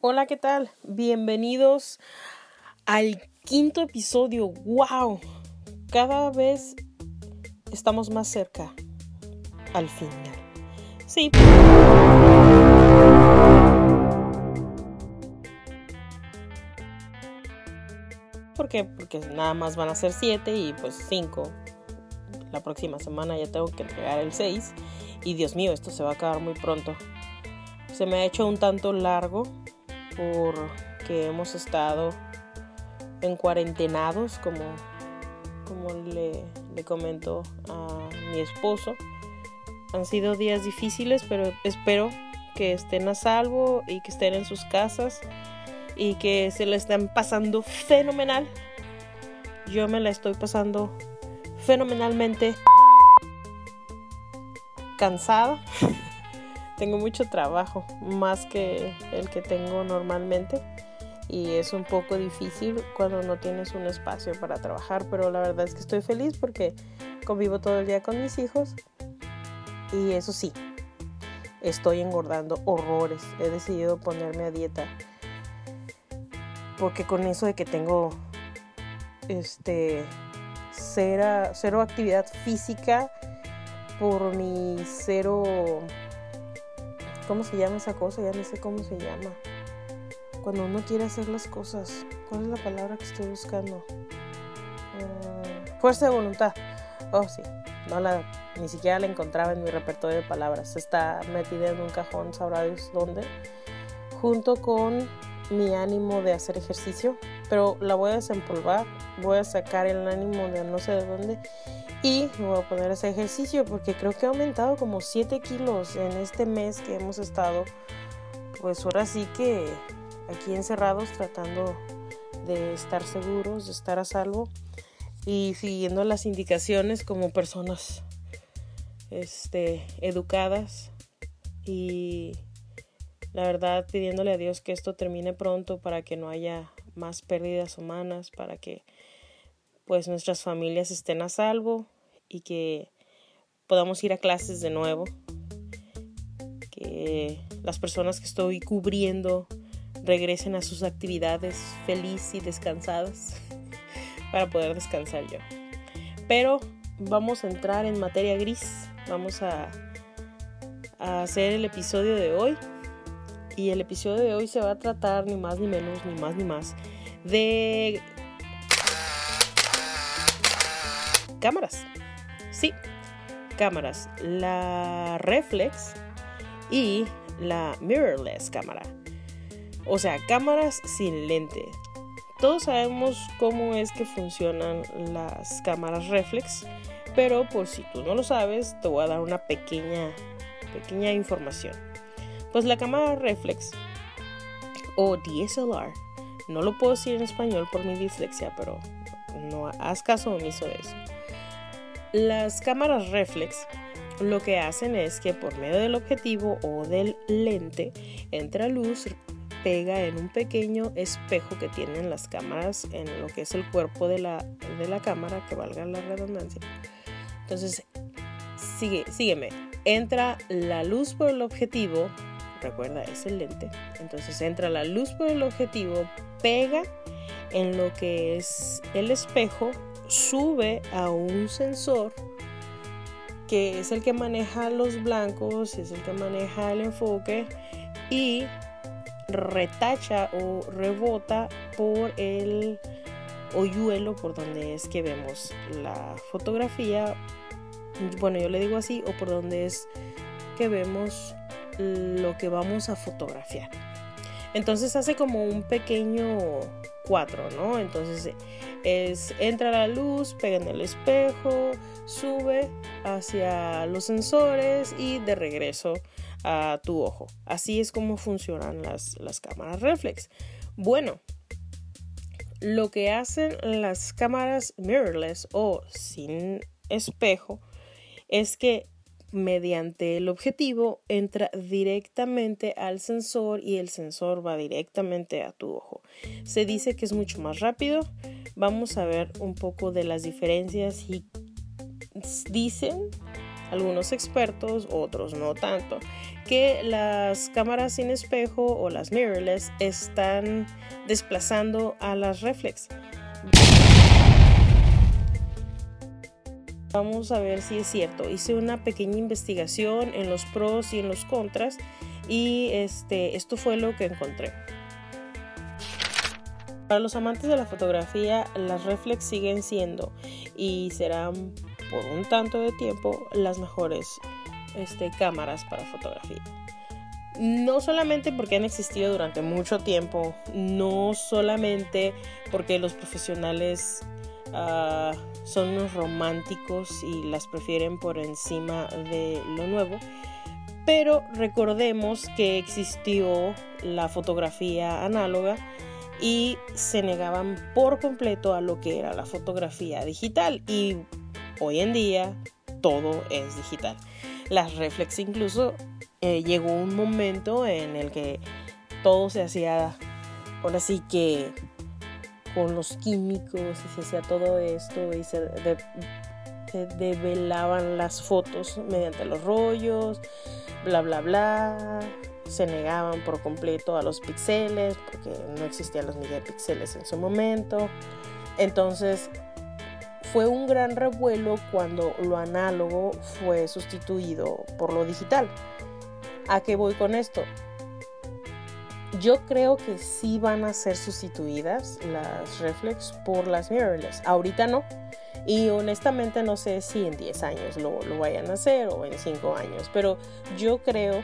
Hola, ¿qué tal? Bienvenidos al quinto episodio. ¡Wow! Cada vez estamos más cerca al final. Sí. ¿Por qué? Porque nada más van a ser siete y pues cinco. La próxima semana ya tengo que entregar el 6. Y Dios mío, esto se va a acabar muy pronto. Se me ha hecho un tanto largo porque hemos estado en cuarentenados, como, como le, le comento a mi esposo. Han sido días difíciles, pero espero que estén a salvo y que estén en sus casas y que se la estén pasando fenomenal. Yo me la estoy pasando fenomenalmente cansada. tengo mucho trabajo, más que el que tengo normalmente. Y es un poco difícil cuando no tienes un espacio para trabajar, pero la verdad es que estoy feliz porque convivo todo el día con mis hijos. Y eso sí, estoy engordando horrores. He decidido ponerme a dieta porque con eso de que tengo este cero, actividad física por mi cero ¿cómo se llama esa cosa? Ya no sé cómo se llama. Cuando uno quiere hacer las cosas, ¿cuál es la palabra que estoy buscando? Mm, fuerza de voluntad. Oh, sí. No la, ni siquiera la encontraba en mi repertorio de palabras. Está metida en un cajón, sabrá Dios dónde. Junto con mi ánimo de hacer ejercicio, pero la voy a desempolvar, voy a sacar el ánimo de no sé de dónde y me voy a poner ese ejercicio porque creo que ha aumentado como 7 kilos en este mes que hemos estado, pues ahora sí que aquí encerrados tratando de estar seguros, de estar a salvo y siguiendo las indicaciones como personas este, educadas y la verdad pidiéndole a Dios que esto termine pronto para que no haya más pérdidas humanas, para que pues nuestras familias estén a salvo y que podamos ir a clases de nuevo, que las personas que estoy cubriendo regresen a sus actividades feliz y descansadas para poder descansar yo. Pero vamos a entrar en materia gris, vamos a, a hacer el episodio de hoy y el episodio de hoy se va a tratar ni más ni menos, ni más ni más, de cámaras. Sí, cámaras. La reflex y la mirrorless cámara. O sea, cámaras sin lente. Todos sabemos cómo es que funcionan las cámaras reflex, pero por si tú no lo sabes, te voy a dar una pequeña, pequeña información. Pues la cámara reflex o DSLR, no lo puedo decir en español por mi dislexia, pero no haz caso omiso de eso. Las cámaras reflex lo que hacen es que por medio del objetivo o del lente entra luz, pega en un pequeño espejo que tienen las cámaras en lo que es el cuerpo de la, de la cámara, que valga la redundancia. Entonces, sigue, sígueme. Entra la luz por el objetivo, recuerda, es el lente. Entonces entra la luz por el objetivo, pega en lo que es el espejo, sube a un sensor que es el que maneja los blancos, es el que maneja el enfoque y retacha o rebota por el hoyuelo por donde es que vemos la fotografía. Bueno, yo le digo así, o por donde es que vemos lo que vamos a fotografiar. Entonces hace como un pequeño cuadro, ¿no? Entonces es entra la luz, pega en el espejo, sube hacia los sensores y de regreso a tu ojo. Así es como funcionan las, las cámaras reflex. Bueno, lo que hacen las cámaras mirrorless o sin espejo es que mediante el objetivo entra directamente al sensor y el sensor va directamente a tu ojo. Se dice que es mucho más rápido. Vamos a ver un poco de las diferencias y dicen algunos expertos, otros no tanto, que las cámaras sin espejo o las mirrorless están desplazando a las reflex. Vamos a ver si es cierto. Hice una pequeña investigación en los pros y en los contras y este, esto fue lo que encontré. Para los amantes de la fotografía, las reflex siguen siendo y serán por un tanto de tiempo las mejores este, cámaras para fotografía. No solamente porque han existido durante mucho tiempo, no solamente porque los profesionales uh, son unos románticos y las prefieren por encima de lo nuevo, pero recordemos que existió la fotografía análoga y se negaban por completo a lo que era la fotografía digital y hoy en día todo es digital. Las reflex incluso eh, llegó un momento en el que todo se hacía ahora sí que con los químicos y se hacía todo esto y se, develaban las fotos mediante los rollos, bla bla bla se negaban por completo a los píxeles porque no existían los megapíxeles en su momento. Entonces fue un gran revuelo cuando lo análogo fue sustituido por lo digital. ¿A qué voy con esto? Yo creo que sí van a ser sustituidas las reflex por las mirrorless. Ahorita no. Y honestamente no sé si en 10 años lo, lo vayan a hacer o en 5 años. Pero yo creo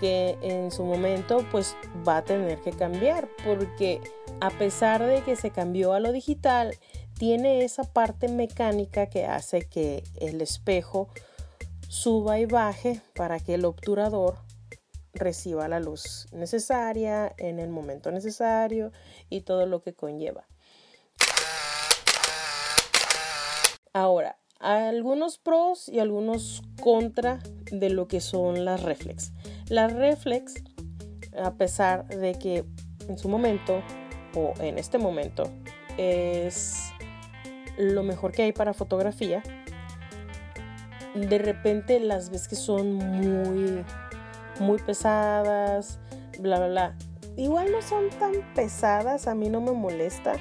que en su momento pues va a tener que cambiar porque a pesar de que se cambió a lo digital, tiene esa parte mecánica que hace que el espejo suba y baje para que el obturador reciba la luz necesaria en el momento necesario y todo lo que conlleva. Ahora, algunos pros y algunos contra de lo que son las reflex. La reflex, a pesar de que en su momento o en este momento es lo mejor que hay para fotografía, de repente las ves que son muy, muy pesadas, bla, bla, bla. Igual no son tan pesadas, a mí no me molesta.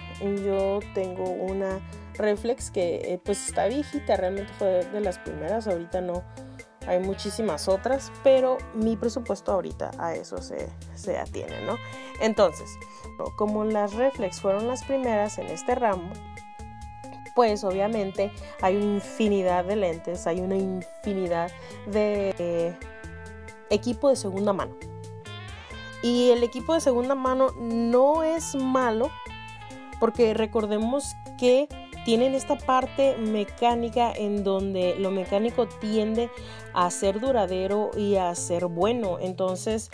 Yo tengo una reflex que eh, pues está viejita, realmente fue de las primeras, ahorita no, hay muchísimas otras, pero mi presupuesto ahorita a eso se, se atiene, ¿no? Entonces, como las reflex fueron las primeras en este ramo, pues obviamente hay una infinidad de lentes, hay una infinidad de equipo de segunda mano. Y el equipo de segunda mano no es malo, porque recordemos que tienen esta parte mecánica en donde lo mecánico tiende a ser duradero y a ser bueno. Entonces,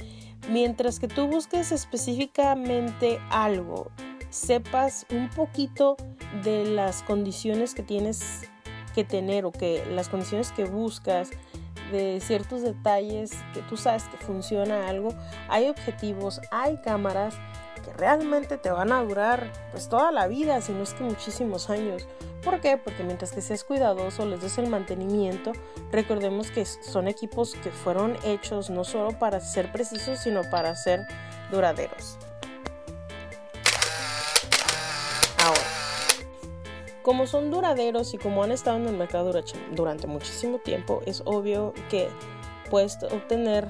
mientras que tú busques específicamente algo, sepas un poquito de las condiciones que tienes que tener o que las condiciones que buscas, de ciertos detalles que tú sabes que funciona algo, hay objetivos, hay cámaras que realmente te van a durar pues toda la vida, si no es que muchísimos años. ¿Por qué? Porque mientras que seas cuidadoso, les des el mantenimiento, recordemos que son equipos que fueron hechos no solo para ser precisos, sino para ser duraderos. Como son duraderos y como han estado en el mercado durante muchísimo tiempo, es obvio que puedes obtener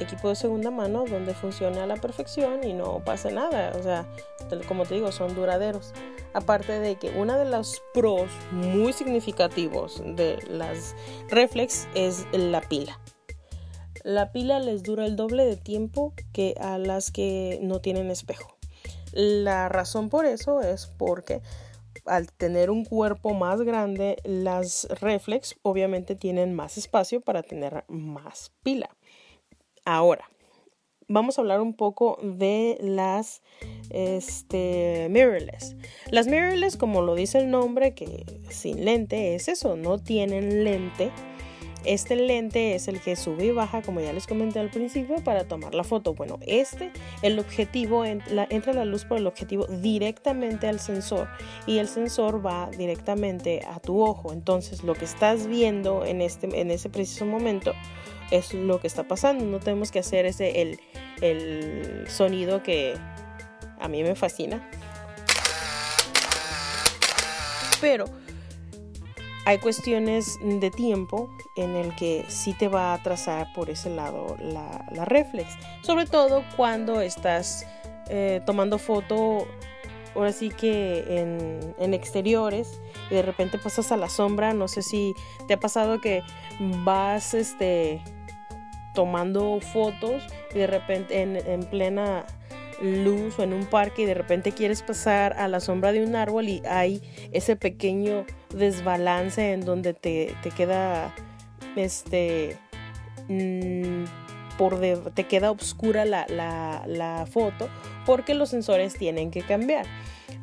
equipo de segunda mano donde funcione a la perfección y no pase nada. O sea, como te digo, son duraderos. Aparte de que uno de los pros muy significativos de las reflex es la pila. La pila les dura el doble de tiempo que a las que no tienen espejo. La razón por eso es porque al tener un cuerpo más grande, las reflex obviamente tienen más espacio para tener más pila. Ahora, vamos a hablar un poco de las este, mirrorless. Las mirrorless, como lo dice el nombre, que sin lente es eso, no tienen lente. Este lente es el que sube y baja, como ya les comenté al principio, para tomar la foto. Bueno, este, el objetivo, entra la luz por el objetivo directamente al sensor y el sensor va directamente a tu ojo. Entonces, lo que estás viendo en, este, en ese preciso momento es lo que está pasando. No tenemos que hacer ese, el, el sonido que a mí me fascina. Pero hay cuestiones de tiempo en el que sí te va a atrasar por ese lado la, reflex. Sobre todo cuando estás eh, tomando foto, ahora sí que en, en, exteriores y de repente pasas a la sombra. No sé si te ha pasado que vas este, tomando fotos y de repente en, en plena luz o en un parque y de repente quieres pasar a la sombra de un árbol y hay ese pequeño desbalance en donde te, queda este mm, por te queda oscura la, la, foto porque los sensores tienen que cambiar.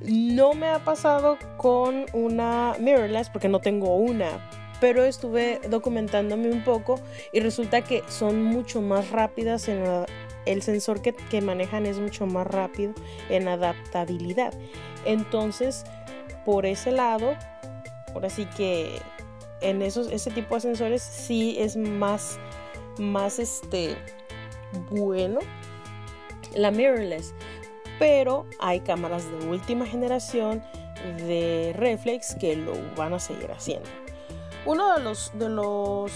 No me ha pasado con una mirrorless porque no tengo una, pero estuve documentándome un poco y resulta que son mucho más rápidas en el sensor que, manejan es mucho más rápido en adaptabilidad. Entonces por ese lado ahora sí que en esos ese tipo de sensores sí es más más este bueno la mirrorless. Pero hay cámaras de última generación de reflex que lo van a seguir haciendo. Uno de los, de los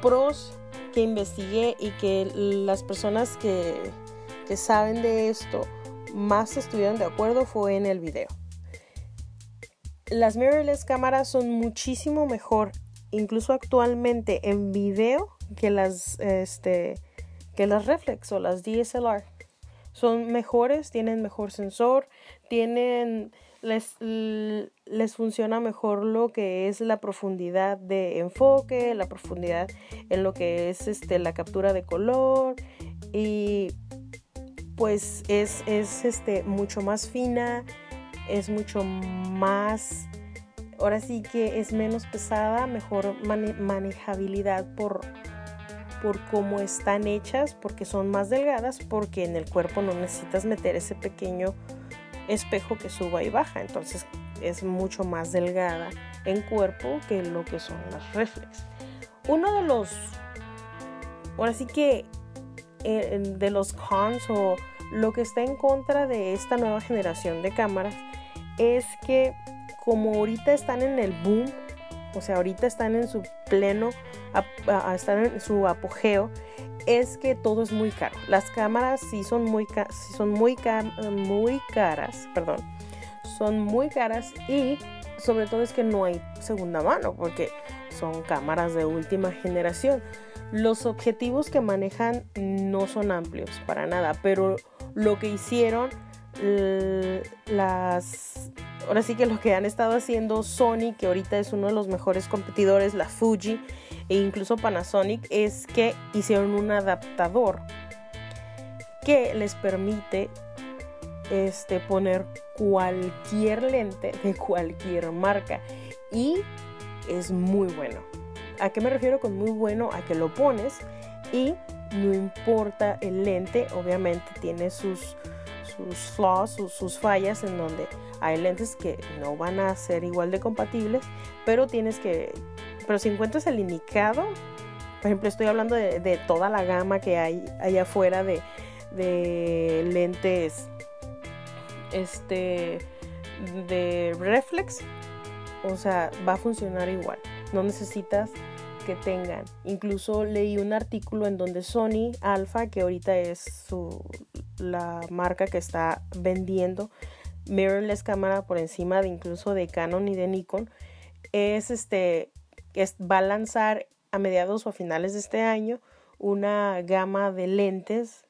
pros que investigué y que las personas que, que saben de esto más estuvieron de acuerdo fue en el video. Las mirrorless cámaras son muchísimo mejor, incluso actualmente en video, que las, este, que las reflex o las DSLR. Son mejores, tienen mejor sensor, tienen les, les funciona mejor lo que es la profundidad de enfoque, la profundidad en lo que es este, la captura de color y pues es, es este, mucho más fina, es mucho más, ahora sí que es menos pesada, mejor manejabilidad por, por cómo están hechas, porque son más delgadas, porque en el cuerpo no necesitas meter ese pequeño espejo que suba y baja, entonces es mucho más delgada en cuerpo que lo que son las reflex. Uno de los, ahora sí que eh, de los cons o lo que está en contra de esta nueva generación de cámaras es que como ahorita están en el boom, o sea, ahorita están en su pleno, están en su apogeo, es que todo es muy caro. Las cámaras sí son muy, son muy, muy caras, perdón, son muy caras y sobre todo es que no hay segunda mano porque son cámaras de última generación. Los objetivos que manejan no son amplios para nada, pero lo que hicieron las ahora sí que lo que han estado haciendo Sony, que ahorita es uno de los mejores competidores, la Fuji, e incluso Panasonic es que hicieron un adaptador que les permite este, poner cualquier lente de cualquier marca y es muy bueno. ¿A qué me refiero con muy bueno? A que lo pones y no importa el lente, obviamente tiene sus, sus flaws, sus, fallas en donde hay lentes que no van a ser igual de compatibles, pero tienes que pero si encuentras el indicado, por ejemplo, estoy hablando de, toda la gama que hay allá afuera de, lentes este de reflex, o sea, va a funcionar igual. No necesitas que tengan. Incluso leí un artículo en donde Sony Alpha, que ahorita es su, la marca que está vendiendo mirrorless cámara por encima de incluso de Canon y de Nikon, es este que va a lanzar a mediados o a finales de este año una gama de lentes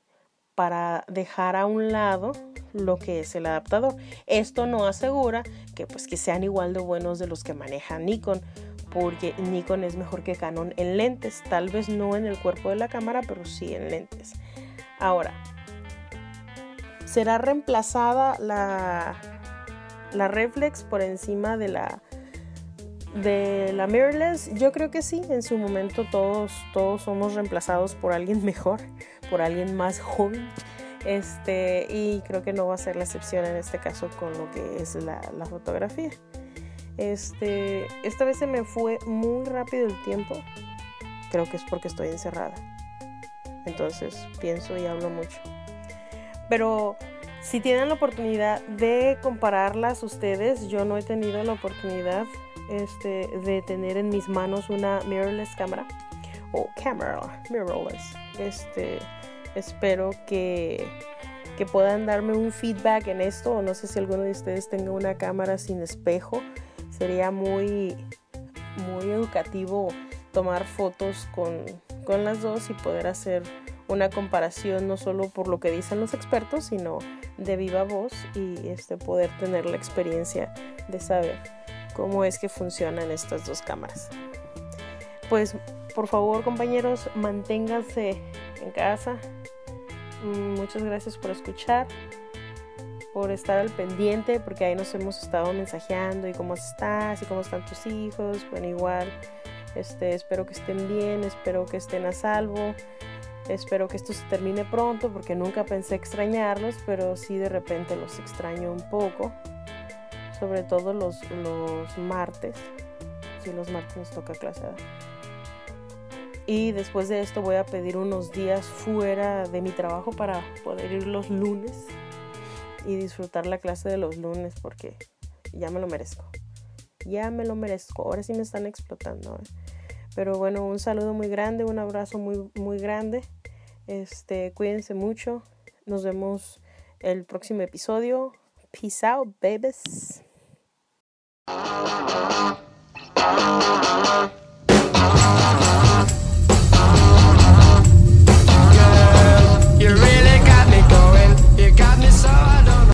para dejar a un lado lo que es el adaptador. Esto no asegura que pues que sean igual de buenos de los que maneja Nikon, porque Nikon es mejor que Canon en lentes, tal vez no en el cuerpo de la cámara, pero sí en lentes. Ahora, será reemplazada la la reflex por encima de la de la mirrorless, yo creo que sí, en su momento todos, todos somos reemplazados por alguien mejor, por alguien más joven. Este, y creo que no va a ser la excepción en este caso con lo que es la, la fotografía. Este, esta vez se me fue muy rápido el tiempo. Creo que es porque estoy encerrada. Entonces pienso y hablo mucho. Pero si tienen la oportunidad de compararlas ustedes, yo no he tenido la oportunidad este, de tener en mis manos una mirrorless cámara o camera mirrorless. Este, espero que, que puedan darme un feedback en esto. No sé si alguno de ustedes tenga una cámara sin espejo. Sería muy, muy educativo tomar fotos con, con las dos y poder hacer una comparación no solo por lo que dicen los expertos, sino de viva voz y este, poder tener la experiencia de saber cómo es que funcionan estas dos cámaras. Pues por favor compañeros, manténganse en casa. Mm, muchas gracias por escuchar, por estar al pendiente, porque ahí nos hemos estado mensajeando y cómo estás y cómo están tus hijos. Bueno, igual, este, espero que estén bien, espero que estén a salvo. Espero que esto se termine pronto porque nunca pensé extrañarlos, pero sí de repente los extraño un poco. Sobre todo los, los martes. Si los martes nos toca clase. Y después de esto voy a pedir unos días fuera de mi trabajo para poder ir los lunes y disfrutar la clase de los lunes porque ya me lo merezco. Ya me lo merezco. Ahora sí me están explotando. ¿eh? Pero bueno, un saludo muy grande, un abrazo muy, muy grande. Este, cuídense mucho. Nos vemos el próximo episodio. Peace out, babies. Thank you.